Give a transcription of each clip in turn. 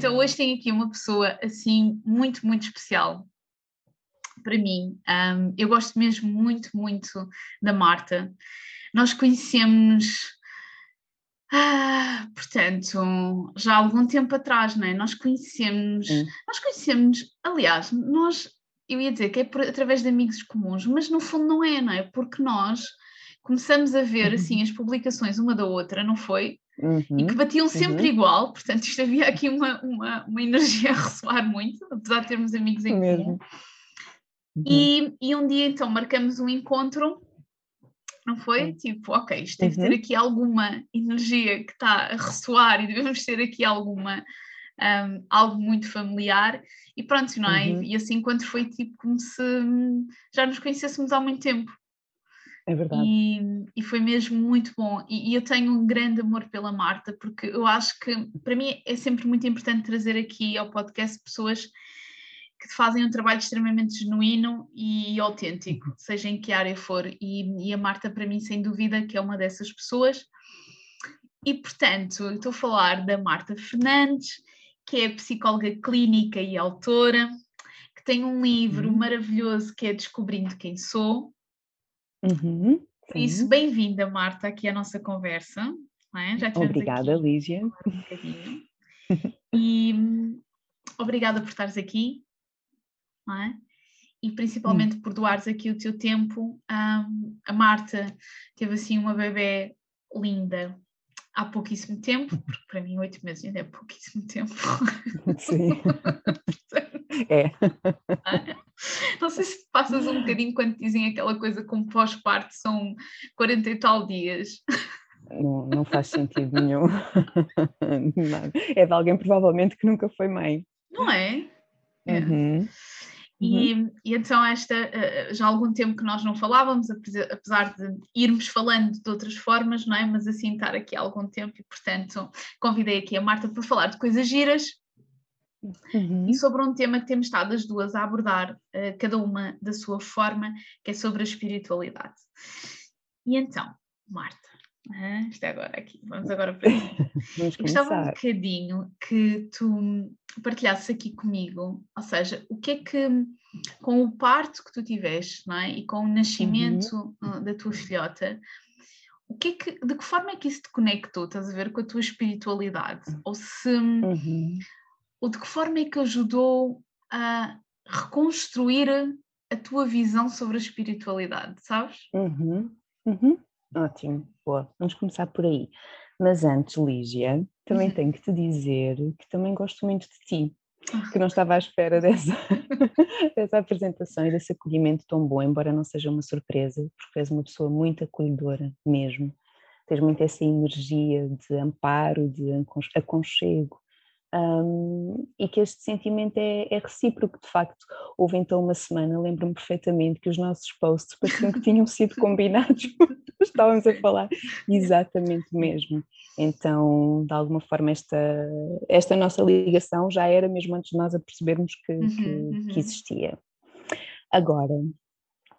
Então hoje tenho aqui uma pessoa assim muito, muito especial para mim. Um, eu gosto mesmo muito, muito da Marta. Nós conhecemos, ah, portanto, já há algum tempo atrás, não é? Nós conhecemos, hum. nós conhecemos, aliás, nós, eu ia dizer que é por, através de amigos comuns, mas no fundo não é, não é? Porque nós começamos a ver assim uhum. as publicações uma da outra, não foi? Uhum, e que batiam sempre uhum. igual, portanto, isto havia aqui uma, uma, uma, energia a ressoar muito, apesar de termos amigos em comum. Uhum. E, e um dia então marcamos um encontro, não foi? Tipo, ok, isto deve ter uhum. aqui alguma energia que está a ressoar e devemos ter aqui alguma. Um, algo muito familiar e pronto, não é? Uhum. E, e assim, quando foi tipo como se já nos conhecêssemos há muito tempo. É verdade. E, e foi mesmo muito bom. E, e, eu tenho um grande amor pela Marta, porque eu acho que, para mim, é sempre muito importante trazer aqui ao podcast pessoas que fazem um trabalho extremamente genuíno e autêntico, uhum. seja em que área for. E, e a Marta, para mim, sem dúvida, que é uma dessas pessoas. E, portanto, estou a falar da Marta Fernandes, que é psicóloga clínica e autora, que tem um livro uhum. maravilhoso que é Descobrindo Quem Sou, Uhum, Por isso, bem-vinda, Marta, aqui à nossa conversa. É? Já obrigada, aqui Lígia. Um e hum, obrigada por estares aqui. É? E principalmente hum. por doares aqui o teu tempo. Um, a Marta teve assim uma bebê linda há pouquíssimo tempo, porque para mim oito meses ainda é pouquíssimo tempo. Sim. é. Não sei se passas um bocadinho quando dizem aquela coisa como pós-parto são 40 e tal dias. Não, não faz sentido nenhum. É de alguém provavelmente que nunca foi mãe. Não é? é. Uhum. E, uhum. e, então esta eh, já há algum tempo que nós não falávamos, apesar de irmos falando de outras formas, não é? Mas assim estar aqui há algum tempo e portanto convidei aqui a Marta para falar de coisas giras uhum. e sobre um tema que temos estado as duas a abordar, uh, cada uma da sua forma, que é sobre a espiritualidade. E então, Marta, isto é agora aqui, vamos agora para aqui. Eu gostava um bocadinho que tu partilhasses aqui comigo, ou seja, o que é que, com o parto que tu tiveste, não é? E com o nascimento uhum. da tua filhota, o que é que, de que forma é que isso te conectou, estás a ver, com a tua espiritualidade? Ou se, uhum ou de que forma é que ajudou a reconstruir a tua visão sobre a espiritualidade, sabes? Uhum, uhum. Ótimo, boa. Vamos começar por aí. Mas antes, Lígia, também uhum. tenho que te dizer que também gosto muito de ti, que não estava à espera dessa, dessa apresentação e desse acolhimento tão bom, embora não seja uma surpresa, porque és uma pessoa muito acolhedora mesmo. Tens muito essa energia de amparo, de aconchego, um, e que este sentimento é, é, recíproco, de facto. Houve então uma semana, lembro-me perfeitamente que os nossos posts pareciam que tinham sido combinados, estávamos a falar exatamente mesmo. Então, de alguma forma, esta, esta nossa ligação já era mesmo antes de nós a percebermos que, uhum, que, uhum. que existia. Agora,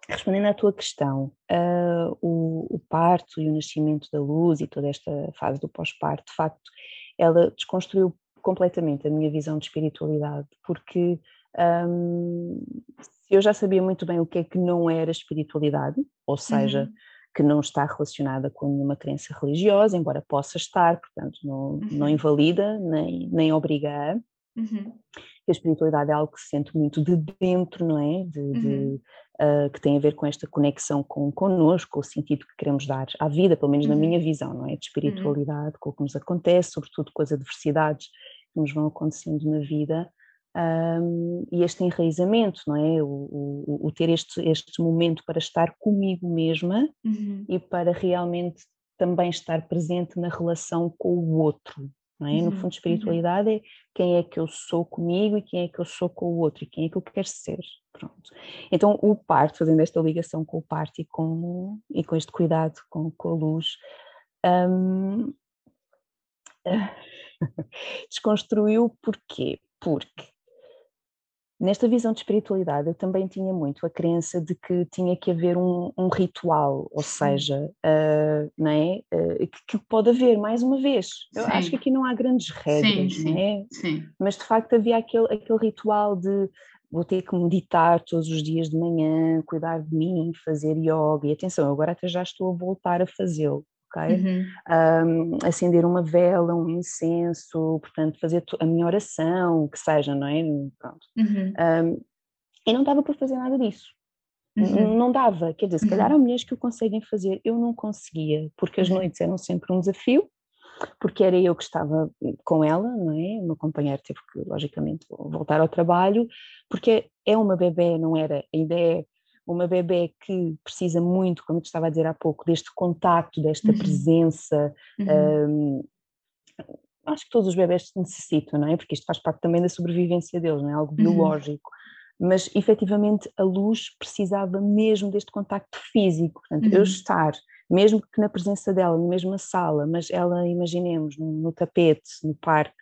respondendo à tua questão, uh, o, o, parto e o nascimento da luz e toda esta fase do pós-parto, de facto, ela desconstruiu completamente a minha visão de espiritualidade, porque um, eu já sabia muito bem o que é que não era espiritualidade, ou seja, uhum. que não está relacionada com nenhuma crença religiosa, embora possa estar, portanto, não, uhum. não invalida nem, nem obriga a. Uhum. A espiritualidade é algo que se sente muito de dentro, não é? De, de, uh, que tem a ver com esta conexão com connosco, o sentido que queremos dar à vida, pelo menos na minha uhum. visão, não é? De uhum. espiritualidade, com o que nos acontece, sobretudo com as adversidades que nos vão acontecendo na vida. Um, e este enraizamento, não é? O, o, o, ter este, este momento para estar comigo mesma uhum. e para realmente também estar presente na relação com o outro, não é? No Uhum, fundo, uhum. espiritualidade é quem é que eu sou comigo e quem é que eu sou com o outro e quem é que eu quero ser. Pronto. Então, o parto, fazendo esta ligação com o parto e com, e com este cuidado com, com a luz, hum, desconstruiu porquê? Porque nesta visão de espiritualidade eu também tinha muito a crença de que tinha que haver um, um ritual, ou seja, uh, não é? Uh, que, que, pode haver, mais uma vez, eu acho que aqui não há grandes regras, sim, não é? Sim. Mas de facto havia aquele, aquele ritual de vou ter que meditar todos os dias de manhã, cuidar de mim, fazer yoga, e atenção, agora até já estou a voltar a fazê-lo, ok? Uhum. Um, acender uma vela, um incenso, portanto, fazer a minha oração, que seja, não é? Pronto. Uhum. Um, e não dava para fazer nada disso. Uhum. Não dava, quer dizer, se calhar há mulheres que o conseguem fazer, eu não conseguia, porque as uhum. noites eram sempre um desafio, porque era eu que estava com ela, não é? O meu companheiro teve que, logicamente, voltar ao trabalho, porque é uma bebê, não era? Ainda é uma bebê que precisa muito, como eu te estava a dizer há pouco, deste contacto, desta uhum. presença. Uhum. Um, acho que todos os bebés necessitam, não é? Porque isto faz parte também da sobrevivência deles, não é? Algo uhum. biológico. Uhum. Mas efetivamente a luz precisava mesmo deste contacto físico. Portanto, eu uhum. estar mesmo que na presença dela, na mesma sala, mas ela, imaginemos, no, no tapete, no parque,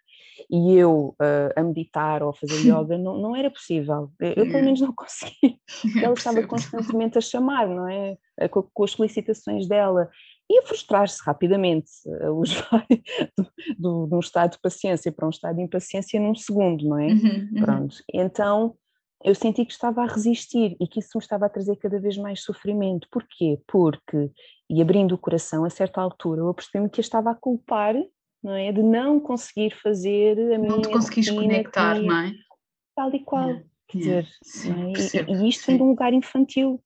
e eu uh, a meditar ou a fazer yoga, não, não era possível. Eu, pelo menos não conseguia. Ela estava constantemente a chamar, não é? Com, com as solicitações dela e a frustrar-se rapidamente. A luz vai de um estado de paciência para um estado de impaciência num segundo, não é? Uhum, uhum. Pronto. Então eu senti que estava a resistir e que isso me estava a trazer cada vez mais sofrimento. Porquê? Porque, e abrindo o coração, a certa altura, eu percebi-me que eu estava a culpar não é? de não conseguir fazer a não minha. Não te conectar, minha, não é? Tal e qual. Yeah, Quer yeah, dizer, sim, é? percebo, e, e, isto vem de um lugar infantil.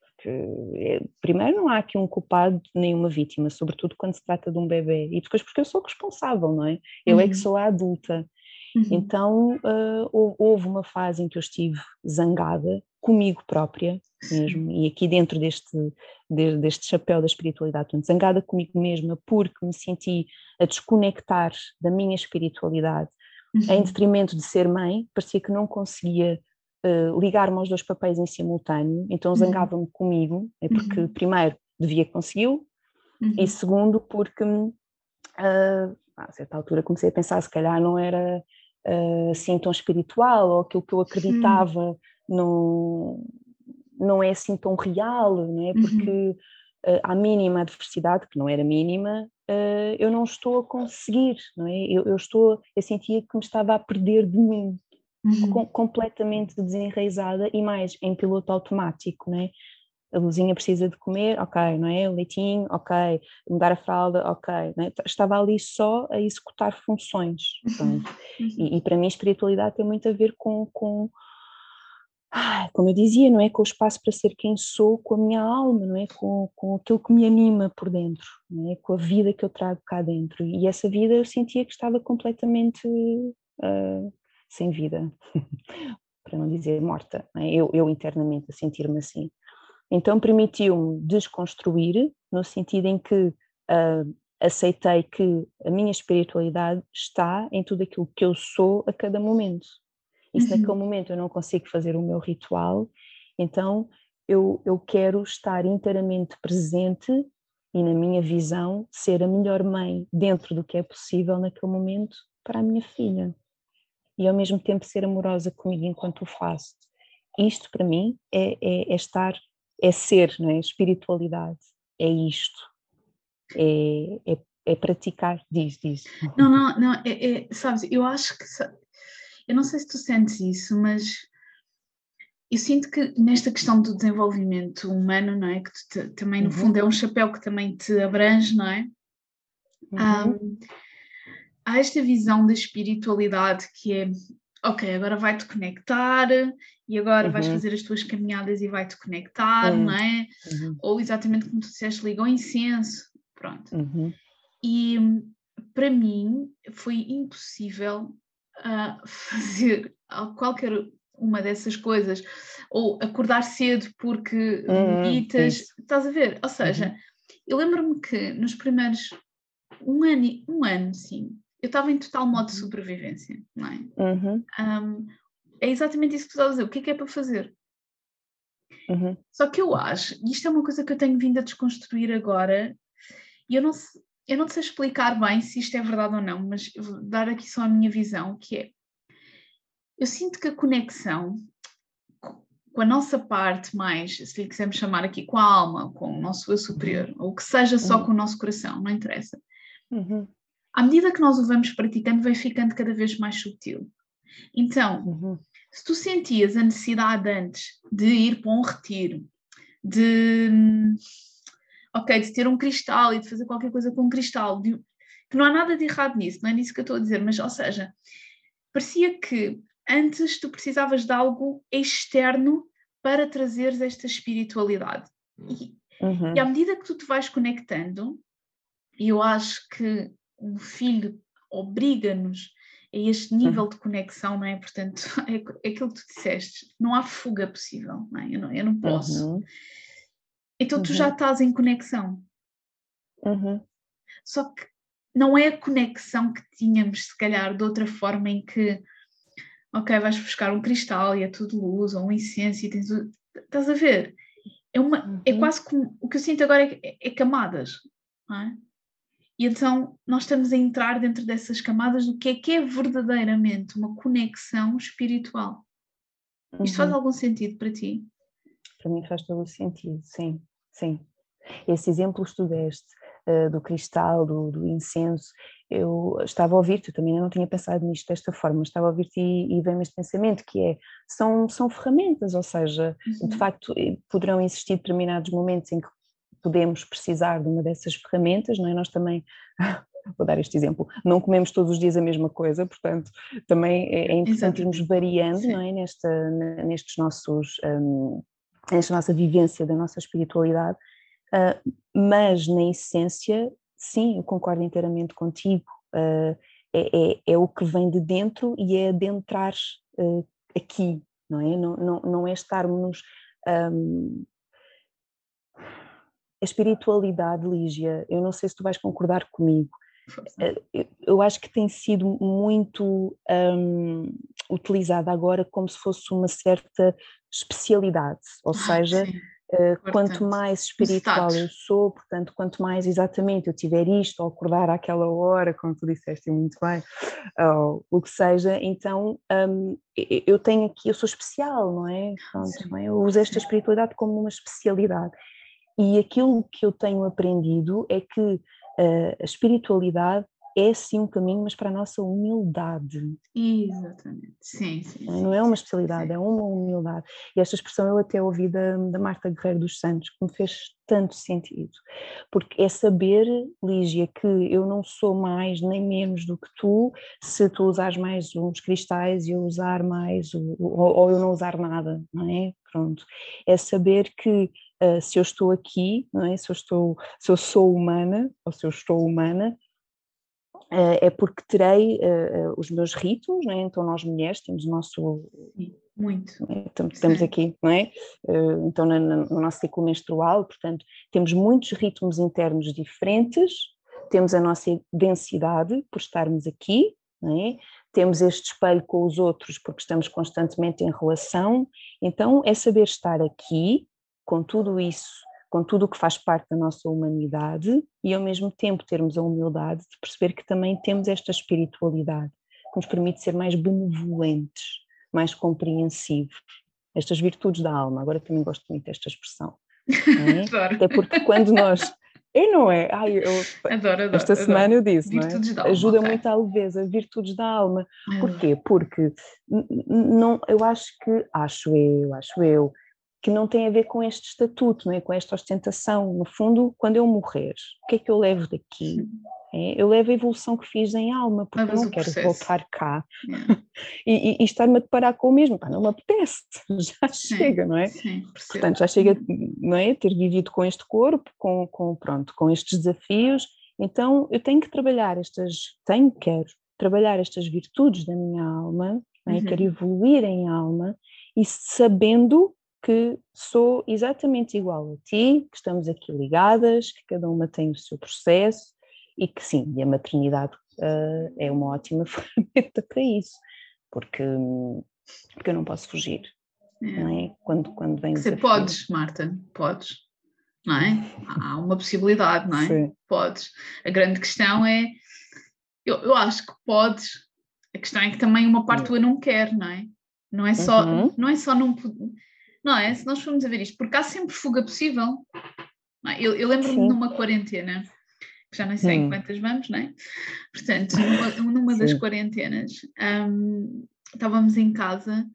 Porque, é, primeiro, não há aqui um culpado nem uma vítima, sobretudo quando se trata de um bebê. E depois, porque eu sou responsável, não é? Eu uhum. é que uhum. sou a adulta. Uhum. Então uh, houve uma fase em que eu estive zangada comigo própria mesmo, e aqui dentro deste, de, deste chapéu da espiritualidade, portanto, zangada comigo mesma porque me senti a desconectar da minha espiritualidade uhum. em detrimento de ser mãe, parecia que não conseguia uh, ligar-me aos dois papéis em simultâneo, então uhum. zangava-me comigo, é porque uhum. primeiro devia conseguiu, e uhum. segundo porque uh, a certa altura comecei a pensar se calhar não era uh, assim tão espiritual ou aquilo que eu acreditava não, não é assim tão real, não é? Uhum. Porque uhum. uh, à mínima adversidade, que não era mínima, uh, eu não estou a conseguir, não é? Eu, eu, estou, eu sentia que me estava a perder de mim, uhum. com, completamente desenraizada e mais em piloto automático, não é? a luzinha precisa de comer, ok, não é? O leitinho, ok, mudar a fralda, ok. É? Estava ali só a executar funções. Uhum. E, e, para mim, espiritualidade tem muito a ver com, com como eu dizia, não é? Com o espaço para ser quem sou, com a minha alma, não é? Com, com aquilo que me anima por dentro, não é? Com a vida que eu trago cá dentro. E essa vida eu sentia que estava completamente uh, sem vida, para não dizer morta, não é? eu, eu internamente a sentir-me assim. Então permitiu-me desconstruir, no sentido em que uh, aceitei que a minha espiritualidade está em tudo aquilo que eu sou a cada momento. E se uhum. naquele momento eu não consigo fazer o meu ritual, então eu, eu quero estar inteiramente presente e, na minha visão, ser a melhor mãe dentro do que é possível naquele momento para a minha filha. E ao mesmo tempo ser amorosa comigo enquanto o faço. Isto para mim é, é, é estar é ser, não é? Espiritualidade é isto, é, é, é praticar, diz, diz. Não, não, não, é, é, sabes, eu acho que, eu não sei se tu sentes isso, mas eu sinto que nesta questão do desenvolvimento humano, não é? Que te, também no uhum. fundo é um chapéu que também te abrange, não é? Uhum. Um, há esta visão da espiritualidade que é ok, agora vai-te conectar e agora uhum. vais fazer as tuas caminhadas e vai-te conectar, uhum. não é? Uhum. Ou exatamente como tu disseste, liga ao incenso, pronto. Uhum. E para mim foi impossível uh, fazer qualquer uma dessas coisas, ou acordar cedo porque uhum, meditas, estás a ver? Ou seja, uhum. eu lembro-me que nos primeiros um ano, um ano, sim, eu estava em total modo de uhum. sobrevivência, não é? Uhum. Um, é exatamente isso que tu estás a dizer. O que é que é para fazer? Uhum. Só que eu acho, e isto é uma coisa que eu tenho vindo a desconstruir agora, e eu não, eu não sei explicar bem se isto é verdade ou não, mas vou dar aqui só a minha visão, que é, eu sinto que a conexão com a nossa parte mais, se lhe quisermos chamar aqui, com a alma, com o nosso eu superior, uhum. ou que seja só uhum. com o nosso coração, não interessa. Uhum. À medida que nós o vamos praticando, vai ficando cada vez mais sutil. Então, uhum. se tu sentias a necessidade antes de ir para um retiro, de, ok, de ter um cristal e de fazer qualquer coisa com um cristal, de, que não há nada de errado nisso, não é nisso que eu estou a dizer, mas, ou seja, parecia que antes tu precisavas de algo externo para trazeres esta espiritualidade. E, uhum. e à medida que tu te vais conectando, e eu acho que um filho obriga-nos a este nível uhum. de conexão, não é? Portanto, é, é, aquilo que tu disseste, não há fuga possível, não é? Eu não, eu não posso. Uhum. Então tu já uhum. estás em conexão. Uhum. Só que não é a conexão que tínhamos, se calhar, de outra forma em que ok, vais buscar um cristal e é tudo luz, ou um incenso e tens. Estás a ver? É, uma, é uhum. é quase como. O que eu sinto agora é, é, é camadas, não é? E então nós estamos a entrar dentro dessas camadas do que é que é verdadeiramente uma conexão espiritual. Uhum. Isto faz uhum. algum sentido para ti? Para mim faz todo o sentido, sim, sim. Esse exemplo que tu deste uh, do cristal, do, do, incenso, eu estava a ouvir-te, eu também não tinha pensado nisto desta forma, estava a ouvir-te e, e vem-me este pensamento que é, são, são ferramentas, ou seja, uhum. de facto eh, poderão existir determinados momentos em que podemos precisar de uma dessas ferramentas, não é? Nós também, vou dar este exemplo, não comemos todos os dias a mesma coisa, portanto também é, é importante irmos variando, Sim. não é? Nesta, nestes nossos, um, nesta nossa vivência da nossa espiritualidade, uh, mas na essência sim, eu concordo inteiramente contigo. Uh, é, é, é, o que vem de dentro e é adentrar uh, aqui, não é? Não, não, não é estarmos. Um, a espiritualidade, Lígia, eu não sei se tu vais concordar comigo, eu acho que tem sido muito um, utilizada agora como se fosse uma certa especialidade, ou ah, seja, Uh, quanto mais espiritual eu sou, portanto, quanto mais exatamente eu tiver isto, ou acordar àquela hora, como tu disseste muito bem, ou o que seja, então um, eu tenho aqui, eu sou especial, não é? Pronto, é? Eu uso esta espiritualidade como uma especialidade. E aquilo que eu tenho aprendido é que a espiritualidade é sim um caminho, mas para a nossa humildade. Exatamente, sim, sim. Não é uma especialidade, sim. é uma humildade. E esta expressão eu até ouvi da, da Marta Guerreiro dos Santos, que me fez tanto sentido, porque é saber, Lígia, que eu não sou mais nem menos do que tu, se tu usares mais uns cristais e eu usar mais, ou, ou eu não usar nada, não é? Pronto. É saber que uh, se eu estou aqui, não é? Se eu estou, se eu sou humana, ou se eu estou humana, é porque terei uh, os meus ritmos, é? então nós mulheres temos o nosso. Muito. É? Estamos aqui, não é? Uh, então, no, no nosso ciclo menstrual, portanto, temos muitos ritmos internos diferentes, temos a nossa densidade por estarmos aqui, não é? temos este espelho com os outros porque estamos constantemente em relação, então é saber estar aqui com tudo isso com tudo o que faz parte da nossa humanidade e ao mesmo tempo termos a humildade de perceber que também temos esta espiritualidade que nos permite ser mais benevolentes, mais compreensivos. Estas virtudes da alma, agora também gosto muito desta expressão. É? Claro. Até porque quando nós. E não é? Ai, eu, adoro, adoro, esta adoro. semana eu disse, virtudes não é? ajuda okay. muito à leveza, virtudes da alma. Porquê? Porque não, eu acho que, acho eu, acho eu, que não tem a ver com este estatuto, não é? com esta ostentação. No fundo, quando eu morrer, o que é que eu levo daqui? É, eu levo a evolução que fiz em alma, porque eu não quero processo. voltar cá yeah. e, e, e estar-me a deparar com o mesmo. Pá, não me apetece, já sim, chega, não é? Sim, Portanto, já chega não é? ter vivido com este corpo, com, com, pronto, com estes desafios. Então, eu tenho que trabalhar estas, tenho, quero trabalhar estas virtudes da minha alma, é? uhum. quero evoluir em alma e sabendo que sou exatamente igual a ti, que estamos aqui ligadas, que cada uma tem o seu processo e que sim, e a maternidade uh, é uma ótima ferramenta para isso, porque, porque eu não posso fugir. É. Não é? Quando, quando vem Você podes, Marta, podes. Não é? Há uma possibilidade, não é? Sim. Podes. A grande questão é, eu, eu acho que podes, a questão é que também uma parte tua não quer, não é? Não é só, uhum. não é só não, não é? Se nós formos a ver isto, porque há sempre fuga possível. É? Eu, eu lembro-me de uma quarentena, que já não sei em quantas vamos, não é? Portanto, numa, numa das quarentenas, um, estávamos em casa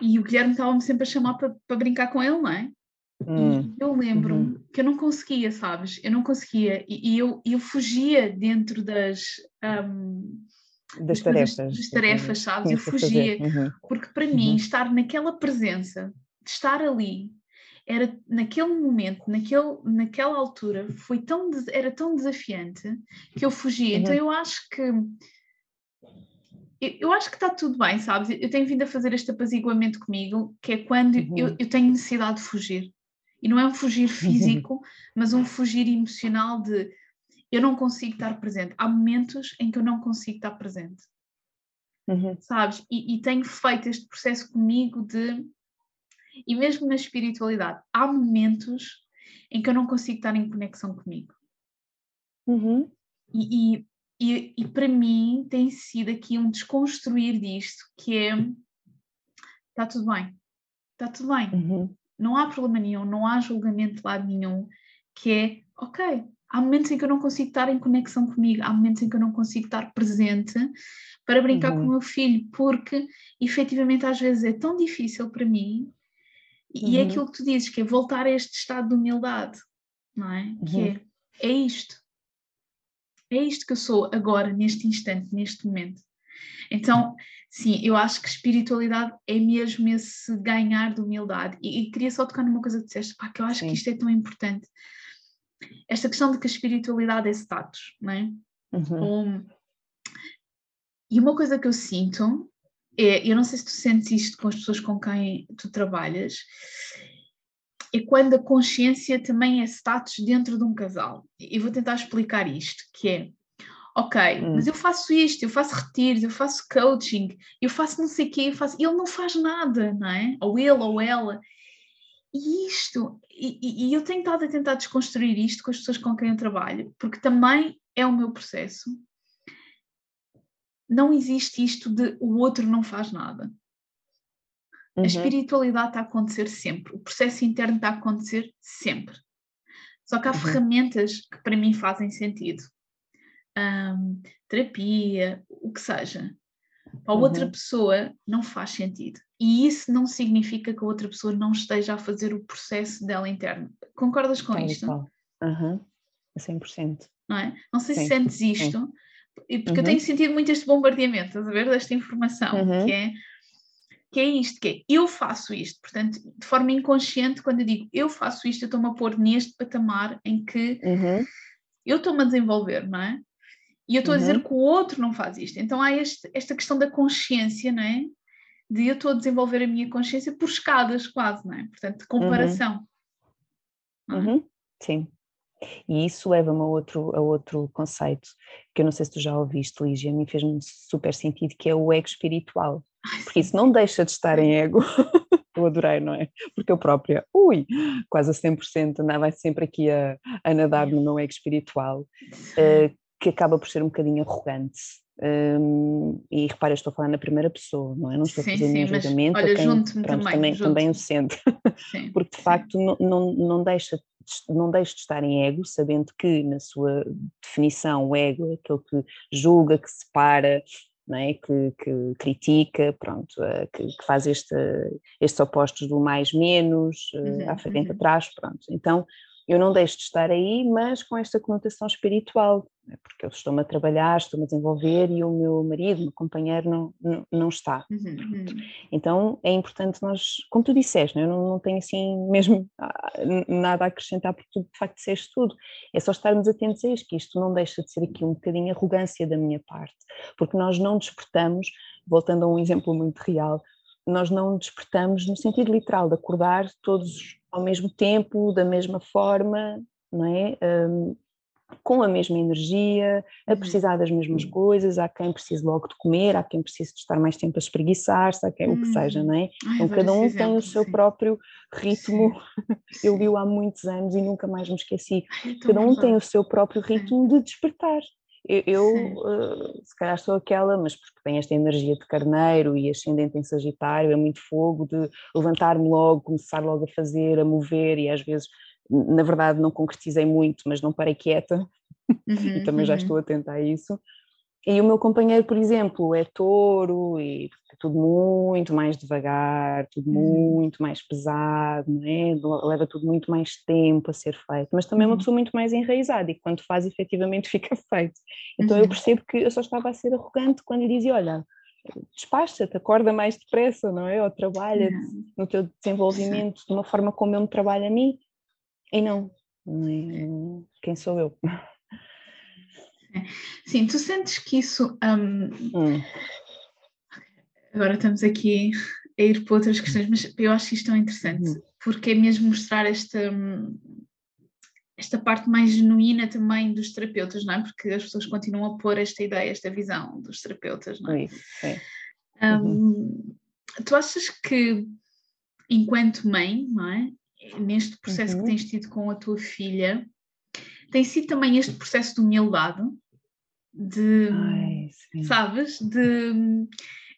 e o Guilherme estava-me sempre a chamar para, para brincar com ele, não é? Hum. E eu lembro-me uhum. que eu não conseguia, sabes? Eu não conseguia e, e eu, eu fugia dentro das. Um, das tarefas. Das, tarefas, sabes? Eu fugia, uhum. porque para uhum. mim estar naquela presença, de estar ali, era naquele momento, naquele, naquela altura, foi tão, era tão desafiante que eu fugia. Então uhum. Então eu acho que eu, eu acho que está tudo bem, sabes? Eu tenho vindo a fazer este apaziguamento comigo, que é quando uhum. eu, eu tenho necessidade de fugir. E não é um fugir uhum. físico, mas um fugir emocional de eu não consigo estar presente. Há momentos em que eu não consigo estar presente. Uhum. Sabes? E, e, tenho feito este processo comigo de. E mesmo na espiritualidade, há momentos em que eu não consigo estar em conexão comigo. Uhum. E, e, e, e, para mim tem sido aqui um desconstruir disto, que é. Está tudo bem. Está tudo bem. Uhum. Não há problema nenhum, não há julgamento de lado nenhum, que é, ok, há momentos em que eu não consigo estar em conexão comigo, há momentos em que eu não consigo estar presente para brincar uhum. com o meu filho, porque efetivamente às vezes é tão difícil para mim, e é uhum. aquilo que tu dizes, que é voltar a este estado de humildade, não é? Uhum. Que é, é isto. É isto que eu sou agora, neste instante, neste momento. Então, sim, eu acho que espiritualidade é mesmo esse ganhar de humildade. E, e queria só tocar numa coisa que disseste, ah, que eu acho sim. que isto é tão importante esta questão de que a espiritualidade é status, não é? Uhum. Um, e uma coisa que eu sinto é, eu não sei se tu sentes isto com as pessoas com quem tu trabalhas, é quando a consciência também é status dentro de um casal. E vou tentar explicar isto, que é, ok, hum. mas eu faço isto, eu faço retiros, eu faço coaching, eu faço não sei o quê, eu faço... ele não faz nada, não é? Ou ele ou ela. E isto, e, e eu tenho estado a tentar desconstruir isto com as pessoas com quem eu trabalho, porque também é o meu processo. Não existe isto de o outro não faz nada. Uhum. A espiritualidade está a acontecer sempre, o processo interno está a acontecer sempre. Só que há uhum. ferramentas que para mim fazem sentido. Um, terapia, o que seja para a uhum. outra pessoa não faz sentido. E isso não significa que a outra pessoa não esteja a fazer o processo dela interno. Concordas com Tal isto? Uhum. A 100%. Não é? Não sei Sim. se sentes isto, Sim. porque uhum. eu tenho sentido muito este bombardeamento, estás a ver, desta informação, uhum. que é que é isto, que é eu faço isto, portanto, de forma inconsciente, quando eu digo eu faço isto, eu estou-me a pôr neste patamar em que uhum. eu estou-me a desenvolver, não é? E eu estou uhum. a dizer uhum. que o outro não faz isto. Então há este, esta questão da consciência, não é? De eu estou a desenvolver a minha consciência por escadas, quase, não é? Portanto, de comparação. Uhum. É? Uhum. Sim. E isso leva-me a outro, a outro conceito que eu não sei se tu já ouviste, Lígia, me fez-me super sentido, que é o ego espiritual. Porque isso não deixa de estar em ego. eu adorei, não é? Porque eu própria, ui, quase a 100% andava sempre aqui a, a nadar no meu ego espiritual, uh, que acaba por ser um bocadinho arrogante. Um, e repara, estou a falar na primeira pessoa, não é? Não estou sim, a fazer nenhum julgamento olha, quem pronto, também, também, também o sente, sim, porque de facto não, não, não, deixa, não deixa de estar em ego, sabendo que na sua definição o ego é aquele que julga, que separa, não é? que, que critica, pronto, eh, que, que, faz este, estes opostos do mais menos, eh, uhum, à frente uhum. atrás, pronto. Então eu não deixo de estar aí, mas com esta conotação espiritual, né, porque eu estou-me a trabalhar, estou-me a desenvolver e o meu marido, o meu companheiro não, não, não está. Uhum, uhum. Então é importante nós, como tu disseste, né, eu não, não tenho assim mesmo ah, nada a acrescentar, porque tu de facto disseste tudo, é só estarmos atentos a isto, que isto não deixa de ser aqui um bocadinho arrogância da minha parte, porque nós não despertamos, voltando a um exemplo muito real, nós não despertamos no sentido literal de acordar todos ao mesmo tempo, da mesma forma, não é? Um, com a mesma energia, a uhum. precisar das mesmas coisas, há quem precise logo de comer, há quem precise de estar mais tempo a espreguiçar-se, há quem, o que seja, uhum. não é? Ai, então cada um tem o seu sim. próprio ritmo, sim. eu vi-o há muitos anos e nunca mais me esqueci, Ai, cada um tem o seu próprio ritmo de despertar. Eu, eu uh, se calhar sou aquela, mas porque tenho esta energia de carneiro e ascendente em Sagitário, é muito fogo de levantar-me logo, começar logo a fazer, a mover e às vezes na verdade não concretizei muito, mas não parei quieta uhum, e também uhum. já estou atenta a isso. E o meu companheiro, por exemplo, é touro e é tudo muito mais devagar, tudo uhum. muito mais pesado, não é? leva tudo muito mais tempo a ser feito, mas também é uma uhum. pessoa muito mais enraizada e quando faz efetivamente fica feito. Então eu uhum. percebo que eu só estava a ser arrogante quando lhe dizia: Olha, despacha-te, acorda mais depressa, não é? Ou trabalha no teu desenvolvimento de uma forma como eu me trabalho a mim. E não, não é, quem sou eu? Sim, tu sentes que isso. Um, hum. Agora estamos aqui a ir para outras questões, mas eu acho isto tão interessante, hum. porque é mesmo mostrar esta, hum, esta parte mais genuína também dos terapeutas, não é? Porque as pessoas continuam a pôr esta ideia, esta visão dos terapeutas, não é? Sim, uhum. tu achas que, enquanto mãe, não é? neste processo uhum. que tens tido com a tua filha, tem sido também este processo de humildade, de, Ai, sabes, de...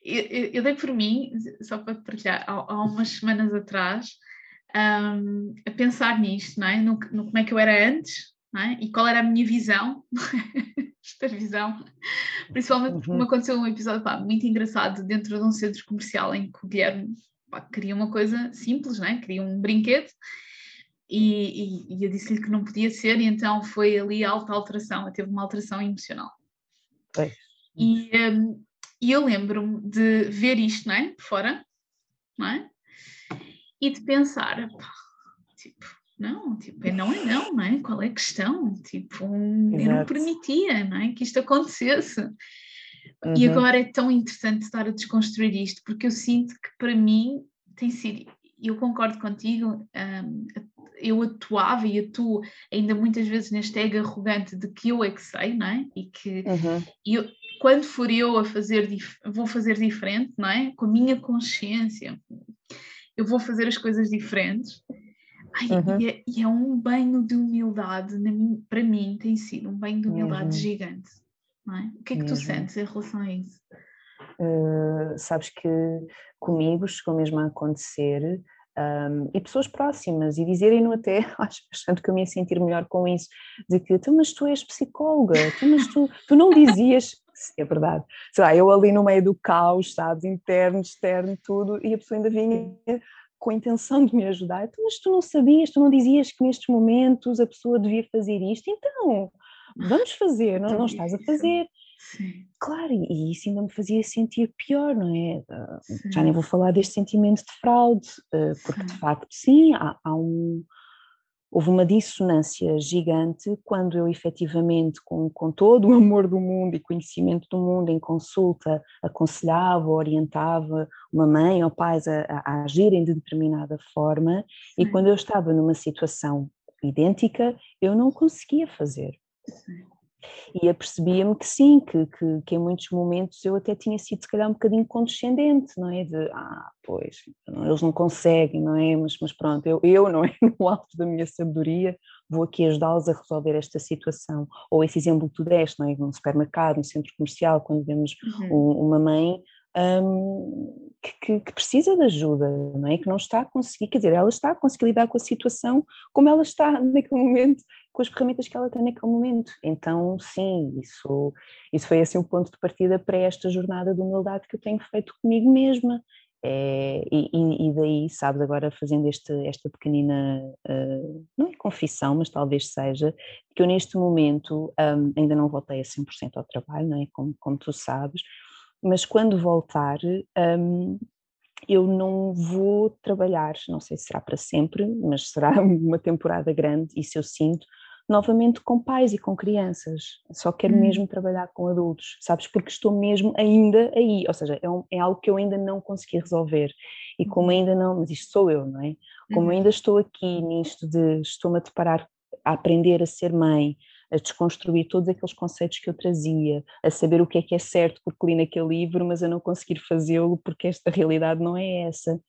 Eu, eu, dei por mim, só para partilhar, há, há umas semanas atrás, um, a pensar nisto, não é? No, no, como é que eu era antes, não é? E qual era a minha visão, esta visão, principalmente porque uhum. me aconteceu um episódio pá, muito engraçado dentro de um centro comercial em que o Guilherme pá, queria uma coisa simples, né? queria um brinquedo e, e, e eu disse-lhe que não podia ser e então foi ali alta alteração, teve uma alteração emocional. É. E, um, e eu lembro-me de ver isto, não é? Por fora, não é? E de pensar, pá, tipo, não, tipo, é não é não, não é? Qual é a questão? Tipo, um, eu não permitia, não é? Que isto acontecesse. Uhum. E agora é tão interessante estar a desconstruir isto, porque eu sinto que para mim tem sido, eu concordo contigo, um, eu atuava e atuo ainda muitas vezes neste ego arrogante de que eu é que sei, não é? E que uhum. eu, quando for eu a fazer, vou fazer diferente, não é? Com a minha consciência, eu vou fazer as coisas diferentes. Ai, uhum. e, é, e, é, um banho de humildade, para mim tem sido um banho de humildade uhum. gigante é? O que é que tu sentes em relação a isso? Uh, sabes que comigo chegou mesmo a acontecer um, e pessoas próximas e dizerem-no até, acho bastante que eu me ia sentir melhor com isso, de que tu, mas tu és psicóloga, tu, mas tu, tu não dizias, é verdade, sei lá, eu ali no meio do caos, sabes, interno, externo, tudo, e a pessoa ainda vinha com a intenção de me ajudar, tu, mas tu não sabias, tu não dizias que nestes momentos a pessoa devia fazer isto, então vamos fazer, não, não estás a fazer. Sim. Claro, e isso ainda me fazia sentir pior, não é? Ah, sim. Já nem vou falar deste sentimento de fraude, ah, porque sim. de facto, sim, há, há, um, houve uma dissonância gigante quando eu efetivamente, com, com todo o amor do mundo e conhecimento do mundo em consulta, aconselhava, orientava uma mãe ou pais a, a agirem de determinada forma, e quando eu estava numa situação idêntica, eu não conseguia fazer. E apercebia-me que sim, que, que, que, em muitos momentos eu até tinha sido se calhar um bocadinho condescendente, não é? De, ah, pois, eles não conseguem, não é? Mas, mas pronto, eu, eu, não é? No alto da minha sabedoria, vou aqui ajudá-los a resolver esta situação. Ou esse exemplo que tu deste, não é? Num supermercado, num centro comercial, quando vemos uhum. um, uma mãe um, que, que, precisa de ajuda, não é? Que não está a conseguir, quer dizer, ela está a conseguir lidar com a situação como ela está naquele momento, com as ferramentas que ela tem naquele momento. Então, sim, isso, isso foi assim o ponto de partida para esta jornada de humildade que eu tenho feito comigo mesma. É, e, e, daí, sabe, agora fazendo este, esta pequenina, uh, não é confissão, mas talvez seja, que eu neste momento um, ainda não voltei a 100% ao trabalho, não é? Como, como tu sabes, mas quando voltar, um, eu não vou trabalhar, não sei se será para sempre, mas será uma temporada grande, isso eu sinto, novamente com pais e com crianças. Só quero hum. mesmo trabalhar com adultos, sabes? Porque estou mesmo ainda aí, ou seja, é, um, é, algo que eu ainda não consegui resolver. E como uhum. ainda não, mas isto sou eu, não é? Como uhum. ainda estou aqui nisto de estou-me a deparar a aprender a ser mãe, a desconstruir todos aqueles conceitos que eu trazia, a saber o que é que é certo porque li naquele livro, mas a não conseguir fazê-lo porque esta realidade não é essa.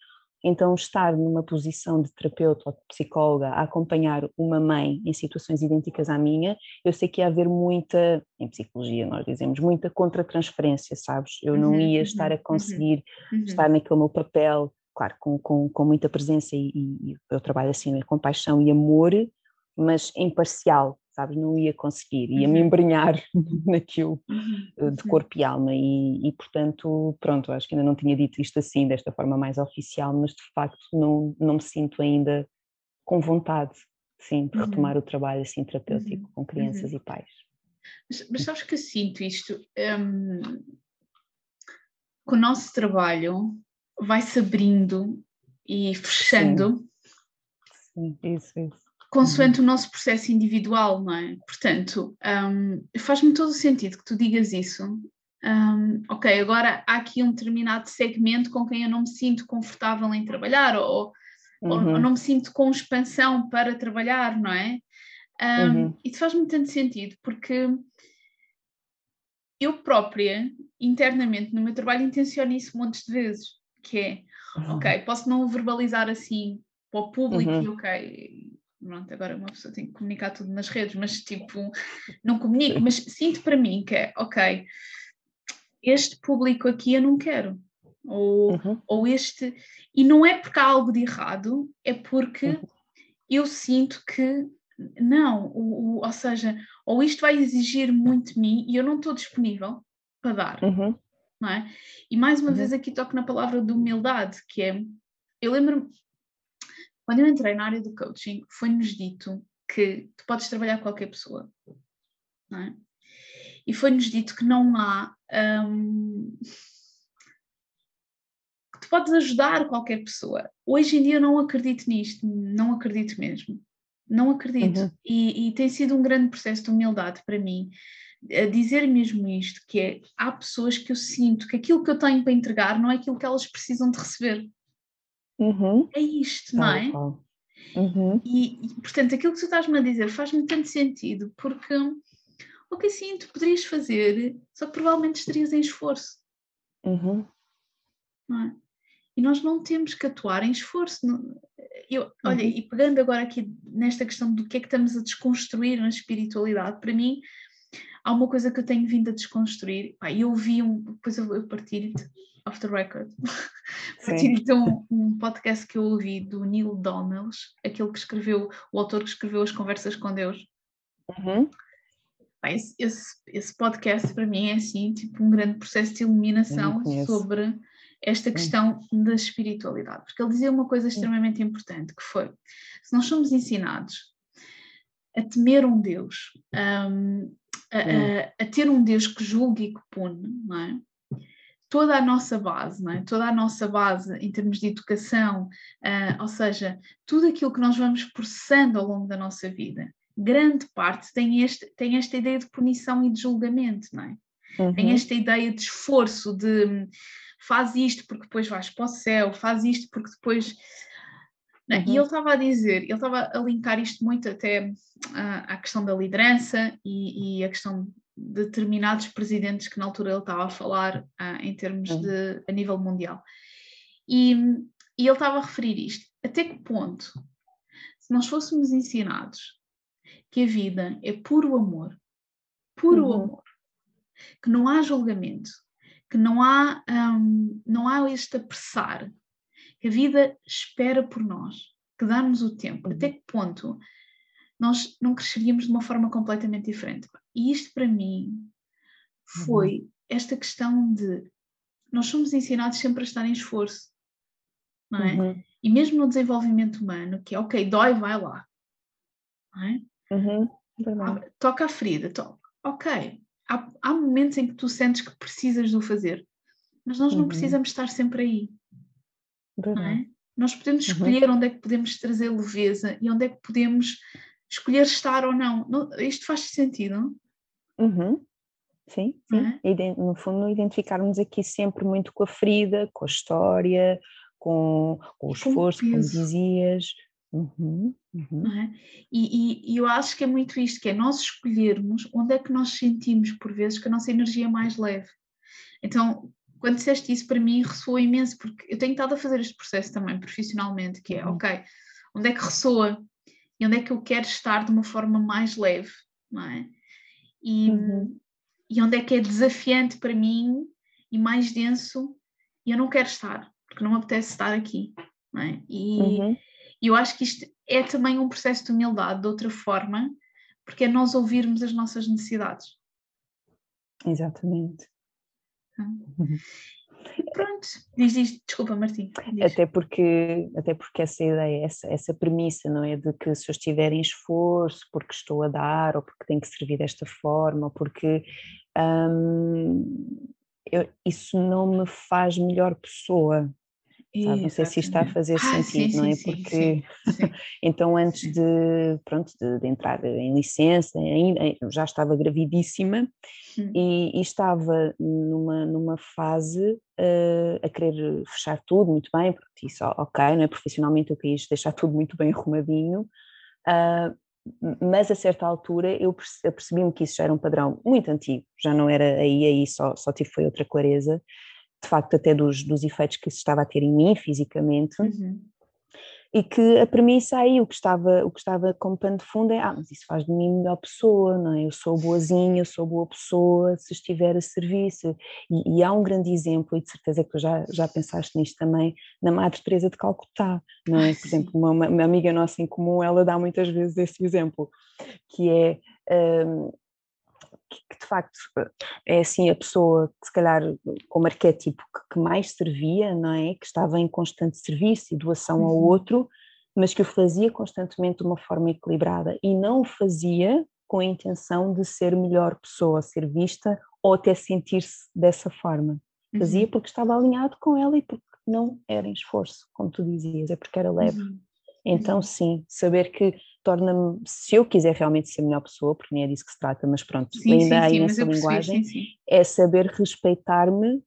Então, estar numa posição de terapeuta ou de psicóloga a acompanhar uma mãe em situações idênticas à minha, eu sei que ia haver muita, em psicologia nós dizemos, muita contra-transferência, sabes? Eu não uhum, ia estar a uhum, conseguir uhum, estar naquele meu papel, claro, com, com, com muita presença e, e eu trabalho assim, né, com paixão e amor, mas imparcial, sabes? Não ia conseguir, ia me embrenhar naquilo eh, de corpo e alma e, e, portanto, pronto, acho que ainda não tinha dito isto assim, desta forma mais oficial, mas de facto não, não me sinto ainda com vontade, sim, de retomar uhum. o trabalho assim terapêutico uhum. com crianças uhum. e pais. Mas, mas sabes que eu sinto isto, um, que o nosso trabalho vai se abrindo e fechando. Sim, sim isso, isso consoante o nosso processo individual, não é? Portanto, um, faz-me todo o sentido que tu digas isso. Um, ok, agora há aqui um determinado segmento com quem eu não me sinto confortável em trabalhar ou, uhum. ou, não me sinto com expansão para trabalhar, não é? Um, uhum. Isso faz-me tanto sentido porque eu própria, internamente, no meu trabalho, intenciono isso montes de vezes, que é, ok, uhum. posso não verbalizar assim para o público uhum. e ok, pronto, agora uma pessoa tem que comunicar tudo nas redes, mas tipo, não comunico, mas sinto para mim que é, ok, este público aqui eu não quero. Ou, uhum. ou este. E não é porque há algo de errado, é porque uhum. eu sinto que não, o, o, ou seja, ou isto vai exigir muito de mim e eu não estou disponível para dar. Uhum. Não é? E mais uma vez uhum. aqui toco na palavra de humildade, que é, eu lembro-me, quando eu entrei na área do coaching, foi-nos dito que tu podes trabalhar com qualquer pessoa, não é? E foi-nos dito que não há. Um, que tu podes ajudar qualquer pessoa. Hoje em dia eu não acredito nisto, não acredito mesmo. Não acredito. Uhum. E, e, tem sido um grande processo de humildade para mim a dizer mesmo isto, que é há pessoas que eu sinto que aquilo que eu tenho para entregar não é aquilo que elas precisam de receber. Uhum. É isto, não é? Uhum. E, e, portanto, aquilo que tu estás-me a dizer faz-me tanto sentido, porque o que assim tu poderias fazer, só que provavelmente estarias em esforço. Uhum. Não é? E nós não temos que atuar em esforço. Eu, olha, uhum. e pegando agora aqui nesta questão do que é que estamos a desconstruir na espiritualidade, para mim há uma coisa que eu tenho vindo a desconstruir. Pá, eu vi um, depois eu, eu partilho-te off the record. Partilho então um podcast que eu ouvi do Neil Donnells, aquele que escreveu, o autor que escreveu As Conversas com Deus. Uhum. Esse, esse, esse, podcast para mim é assim, tipo um grande processo de iluminação sobre esta questão Sim. da espiritualidade, porque ele dizia uma coisa extremamente importante, que foi, se nós somos ensinados a temer um Deus, um, a, a, a, ter um Deus que julgue e que pune, não é? Toda a nossa base, não é? toda a nossa base em termos de educação, uh, ou seja, tudo aquilo que nós vamos processando ao longo da nossa vida, grande parte tem, este, tem esta ideia de punição e de julgamento, não é? Uhum. Tem esta ideia de esforço, de faz isto porque depois vais para o céu, faz isto porque depois. Uhum. E ele estava a dizer, ele estava a linkar isto muito até uh, à questão da liderança e, e a questão determinados presidentes que na altura ele estava a falar uh, em termos de a nível mundial. E, e ele estava a referir isto. Até que ponto, se nós fôssemos ensinados que a vida é puro amor, puro uhum. amor, que não há julgamento, que não há, um, não há este apressar, que a vida espera por nós, que dá-nos o tempo, uhum. até que ponto nós não cresceríamos de uma forma completamente diferente. E isto para mim foi uhum. esta questão de nós somos ensinados sempre a estar em esforço, não é? Uhum. E mesmo no desenvolvimento humano, que é ok, dói, vai lá, não é? Uhum. Ah, toca a ferida, toca. ok. Há, há, momentos em que tu sentes que precisas de o fazer, mas nós não uhum. precisamos estar sempre aí. Não é? Nós podemos uhum. escolher onde é que podemos trazer leveza e onde é que podemos escolher estar ou não. não isto faz sentido? Uhum. Sim, sim. É? No fundo, identificarmos aqui sempre muito com a ferida, com a história, com, com o esforço, como dizias. Uhum, Uhum. É? E, e, e, eu acho que é muito isto, que é nós escolhermos onde é que nós sentimos, por vezes, que a nossa energia é mais leve. Então, quando disseste isso, para mim ressoa imenso, porque eu tenho estado a fazer este processo também profissionalmente, que é, uhum. ok, onde é que ressoa e onde é que eu quero estar de uma forma mais leve, não é? E, uhum. e onde é que é desafiante para mim e mais denso e eu não quero estar, porque não me apetece estar aqui, não é? E, uhum. eu acho que isto é também um processo de humildade de outra forma, porque é nós ouvirmos as nossas necessidades. Exatamente. Uhum. Pronto, diz, diz, desculpa Martim. Até porque, até porque essa ideia, essa, essa premissa, não é? De que se eu estiver em esforço porque estou a dar, ou porque tenho que servir desta forma, ou porque hum, eu, isso não me faz melhor pessoa, Sabe? Não sei se está a fazer ah, sentido, sim, não é? Sim, Porque sim, então antes de, pronto, de, de, entrar em licença, ainda, já estava gravidíssima e, e, estava numa, numa fase uh, a querer fechar tudo muito bem, porque disse, ok, não é? profissionalmente eu quis deixar tudo muito bem arrumadinho, uh, mas a certa altura eu percebi-me que isso já era um padrão muito antigo, já não era aí, aí só, só tive foi outra clareza, de facto até dos, dos efeitos que isso estava a ter em mim fisicamente, uhum. e que a premissa aí, o que estava, o que estava como pano de fundo é, ah, mas isso faz de mim melhor pessoa, não é? Eu sou boazinha, eu sou boa pessoa se estiver a serviço, e, e há um grande exemplo, e de certeza que tu já, já pensaste nisto também, na Madre Teresa de Calcutá, não é? Por exemplo, uma, uma amiga nossa em comum, ela dá muitas vezes esse exemplo, que é... Um, que, de facto é assim a pessoa que se calhar como arquétipo que, que mais servia, não é? Que estava em constante serviço e doação uhum. ao outro, mas que o fazia constantemente de uma forma equilibrada e não o fazia com a intenção de ser melhor pessoa, ser vista ou até sentir-se dessa forma. Fazia uhum. porque estava alinhado com ela e porque não era em esforço, como tu dizias, é porque era leve. Uhum. Então, uhum. sim, saber que torna-me, se eu quiser realmente ser a melhor pessoa, porque nem é disso que se trata, mas pronto, sim, ainda há essa linguagem, percebi, sim, é saber respeitar-me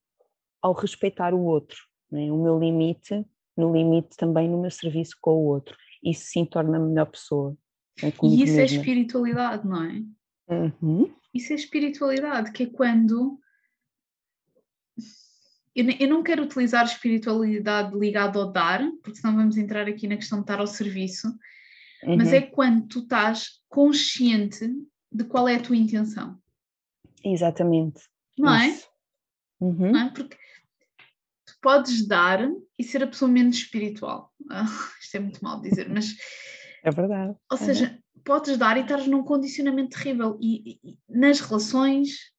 ao respeitar o outro, né? o meu limite, no limite também no meu serviço com o outro. Isso sim torna-me a melhor pessoa. Né? E isso é mesma. é espiritualidade, não é? Uhum. Isso é espiritualidade, que é quando. Eu não quero utilizar espiritualidade ligada ao dar, porque senão vamos entrar aqui na questão de estar ao serviço, uhum. mas é quando tu estás consciente de qual é a tua intenção. Exatamente. Não é? Uhum. Não é? Porque tu podes dar e ser a pessoa menos espiritual. Ah, isto é muito mal dizer, mas. É verdade. Ou seja, uhum. podes dar e estás num condicionamento terrível. E, e, nas relações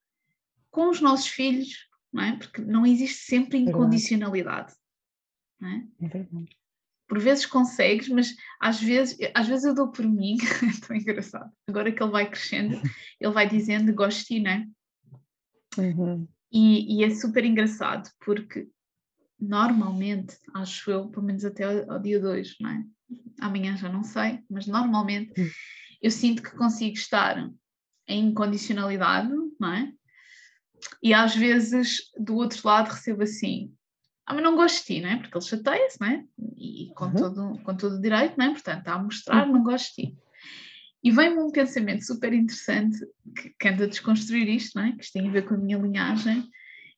com os nossos filhos, não é? Porque não existe sempre incondicionalidade. Não é? é verdade por vezes consegues, mas às vezes, às vezes eu dou por mim, é tão engraçado. Agora que ele vai crescendo, ele vai dizendo gosto de ti, não é? Uhum. E, e, é super engraçado porque normalmente, acho eu, pelo menos até ao, ao dia 2, não é? Amanhã já não sei, mas normalmente uhum. eu sinto que consigo estar em condicionalidade, não é? E às vezes do outro lado recebo assim, ah, mas não gosto de ti, não é? Porque ele chateia-se, não é? E com, uhum. todo, com todo o direito, não é? Portanto, está a mostrar, não gosto de ti. E vem-me um pensamento super interessante que, que anda a desconstruir isto, não é? Que isto tem a ver com a minha linhagem,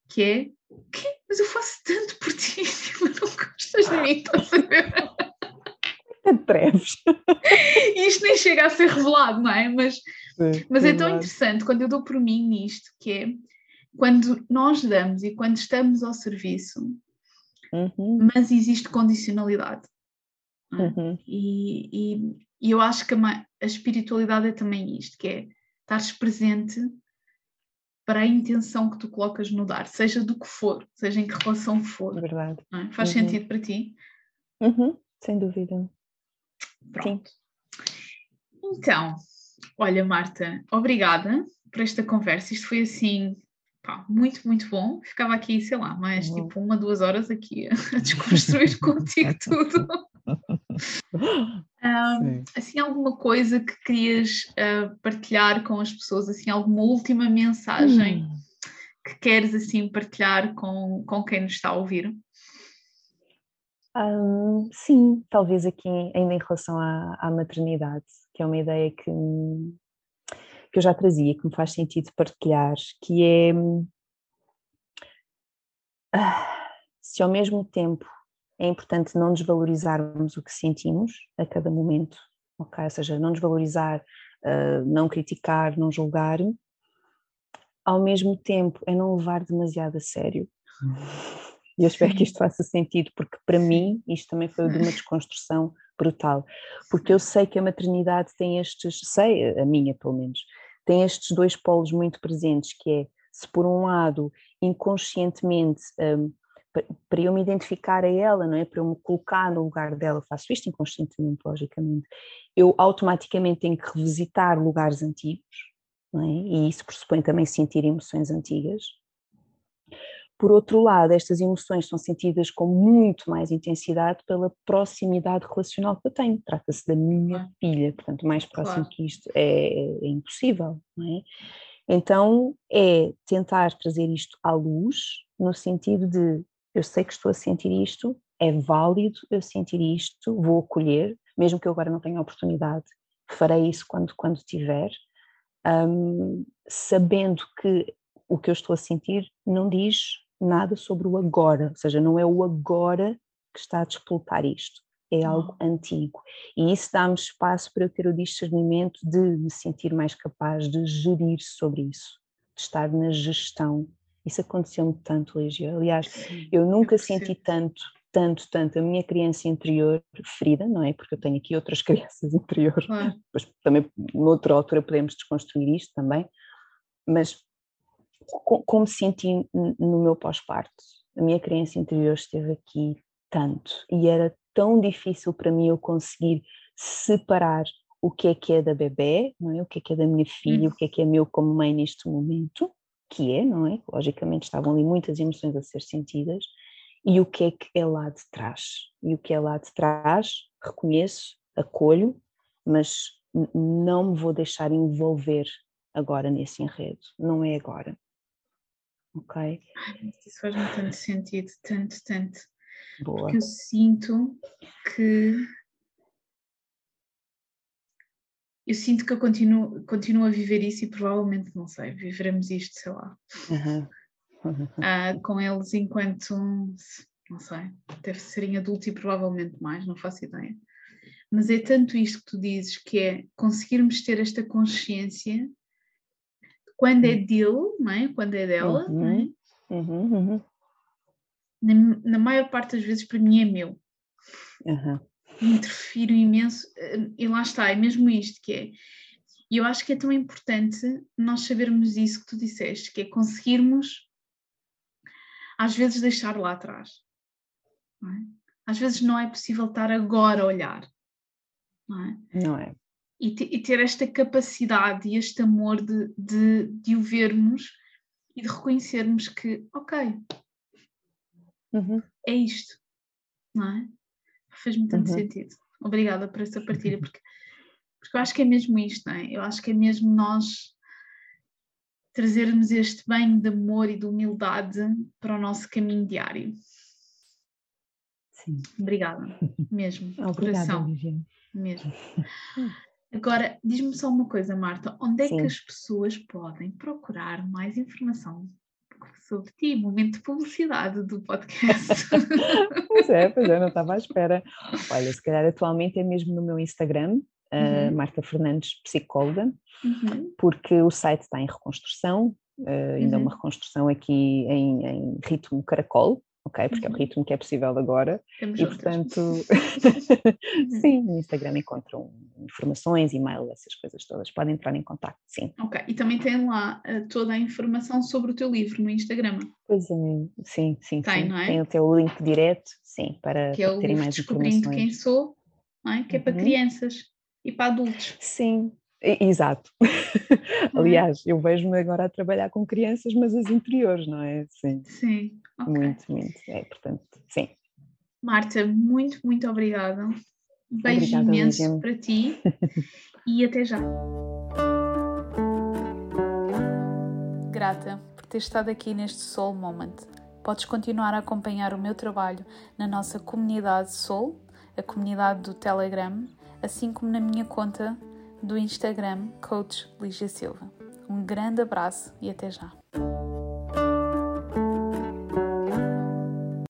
que é que? Mas eu faço tanto por ti, mas não gostas de mim, estás a ver? Atreves. E isto nem chega a ser revelado, não é? Mas, Sim, mas é tão interessante quando eu dou por mim nisto, que é quando nós damos e quando estamos ao serviço, uhum. mas existe condicionalidade. É? Uhum. E, e, e, eu acho que a, a, espiritualidade é também isto, que é estares presente para a intenção que tu colocas no dar, seja do que for, seja em que relação for. Verdade. É? Faz uhum. sentido para ti? Uhum. Sem dúvida. Pronto. Sim. Então, olha, Marta, obrigada por esta conversa. Isto foi assim pá, muito, muito bom. Ficava aqui, sei lá, mais uhum. tipo uma, duas horas aqui a, desconstruir contigo tudo. Um, assim, alguma coisa que querias uh, partilhar com as pessoas, assim, alguma última mensagem hum. que queres assim partilhar com, com quem nos está a ouvir? Um, sim, talvez aqui ainda em relação à, à, maternidade, que é uma ideia que, que eu já trazia, que me faz sentido partilhar, que é se ao mesmo tempo é importante não desvalorizarmos o que sentimos a cada momento, ok? Ou seja, não desvalorizar, uh, não criticar, não julgar, ao mesmo tempo é não levar demasiado a sério. E eu espero que isto faça sentido, porque para mim isto também foi de uma desconstrução brutal, porque eu sei que a maternidade tem estes, sei, a minha pelo menos, tem estes dois polos muito presentes, que é, se por um lado, inconscientemente, um, para eu me identificar a ela, não é? Para eu me colocar no lugar dela, faço isto inconscientemente, logicamente, eu automaticamente tenho que revisitar lugares antigos, é? E isso pressupõe também sentir emoções antigas, por outro lado, estas emoções são sentidas com muito mais intensidade pela proximidade relacional que eu tenho. Trata-se da minha filha, portanto, mais próximo claro. que isto é, é, impossível, não é? Então, é tentar trazer isto à luz, no sentido de eu sei que estou a sentir isto, é válido eu sentir isto, vou acolher, mesmo que eu agora não tenha oportunidade, farei isso quando, quando tiver, um, sabendo que o que eu estou a sentir não diz nada sobre o agora, ou seja, não é o agora que está a despoltar isto, é algo antigo. E isso dá-me espaço para eu ter o discernimento de me sentir mais capaz de gerir sobre isso, de estar na gestão. Isso aconteceu-me tanto, Lígia. Aliás, Sim, eu nunca senti tanto, tanto, tanto a minha criança interior ferida, não é? Porque eu tenho aqui outras crianças interiores, claro. mas também noutra altura podemos desconstruir isto também, mas como senti no meu pós-parto. A minha criança interior esteve aqui tanto e era tão difícil para mim eu conseguir separar o que é que é da bebê, não é? O que é que é da minha filha, o que é que é meu como mãe neste momento, que é, não é? Logicamente estavam ali muitas emoções a ser sentidas e o que é que é lá de trás. E o que é lá de trás, reconheço, acolho, mas não me vou deixar envolver agora nesse enredo, não é agora ok? Isso faz-me tanto sentido, tanto, tanto. Boa. Porque eu sinto que eu sinto que eu continuo, continuo a viver isso e provavelmente, não sei, viveremos isto, sei lá, uhum. Uh, com eles enquanto, não sei, deve ser em adulto e provavelmente mais, não faço ideia. Mas é tanto isto que tu dizes, que é conseguirmos ter esta consciência quando é hum. dele, não é? quando é dela, uhum. não é? Uhum, uhum. Na, na, maior parte das vezes para mim é meu. Uhum. Interfiro imenso, e lá está, é mesmo isto que é. E eu acho que é tão importante nós sabermos isso que tu disseste, que é conseguirmos às vezes deixar lá atrás. É? Às vezes não é possível estar agora a olhar. Não é? Não é e, te, e ter esta capacidade e este amor de, de, de, o vermos e de reconhecermos que, ok, uhum. é isto, não é? Fez-me tanto uhum. sentido. Obrigada por essa partilha, porque, porque eu acho que é mesmo isto, não é? Eu acho que é mesmo nós trazermos este banho de amor e de humildade para o nosso caminho diário. Sim. Obrigada, mesmo. Obrigada, coração. Mesmo. Agora, diz-me só uma coisa, Marta: onde é Sim. que as pessoas podem procurar mais informação sobre ti? Momento de publicidade do podcast. pois é, pois é, não estava à espera. Olha, se calhar atualmente é mesmo no meu Instagram, uhum. Marta Fernandes Psicóloga, uhum. porque o site está em reconstrução, uh, ainda uhum. uma reconstrução aqui em, em ritmo caracol, ok? Porque uhum. é o uhum. ritmo que é possível agora. Temos e portanto, sim, no Instagram encontram informações, e-mail, essas coisas todas. Podem entrar em contato, sim. Ok, e também tem lá uh, toda a informação sobre o teu livro no Instagram. Pois é, sim, sim. Tem, sim. não é? Tem o teu link direto, sim, para, que é o terem mais Descobrindo informações. quem sou, não é? Que é para uhum. crianças e para adultos. Sim, Exato. É? Aliás, eu vejo-me agora a trabalhar com crianças, mas as interiores, não é? Sim. Sim. Okay. Muito, muito. É, portanto, sim. Marta, muito, muito obrigada. Beijo obrigada, imenso Lígia. para ti e até já. Grata por ter estado aqui neste Soul Moment Podes continuar a acompanhar o meu trabalho na nossa comunidade Soul, a comunidade do Telegram, assim como na minha conta do Instagram, Coach Lígia Silva. Um grande abraço e até já!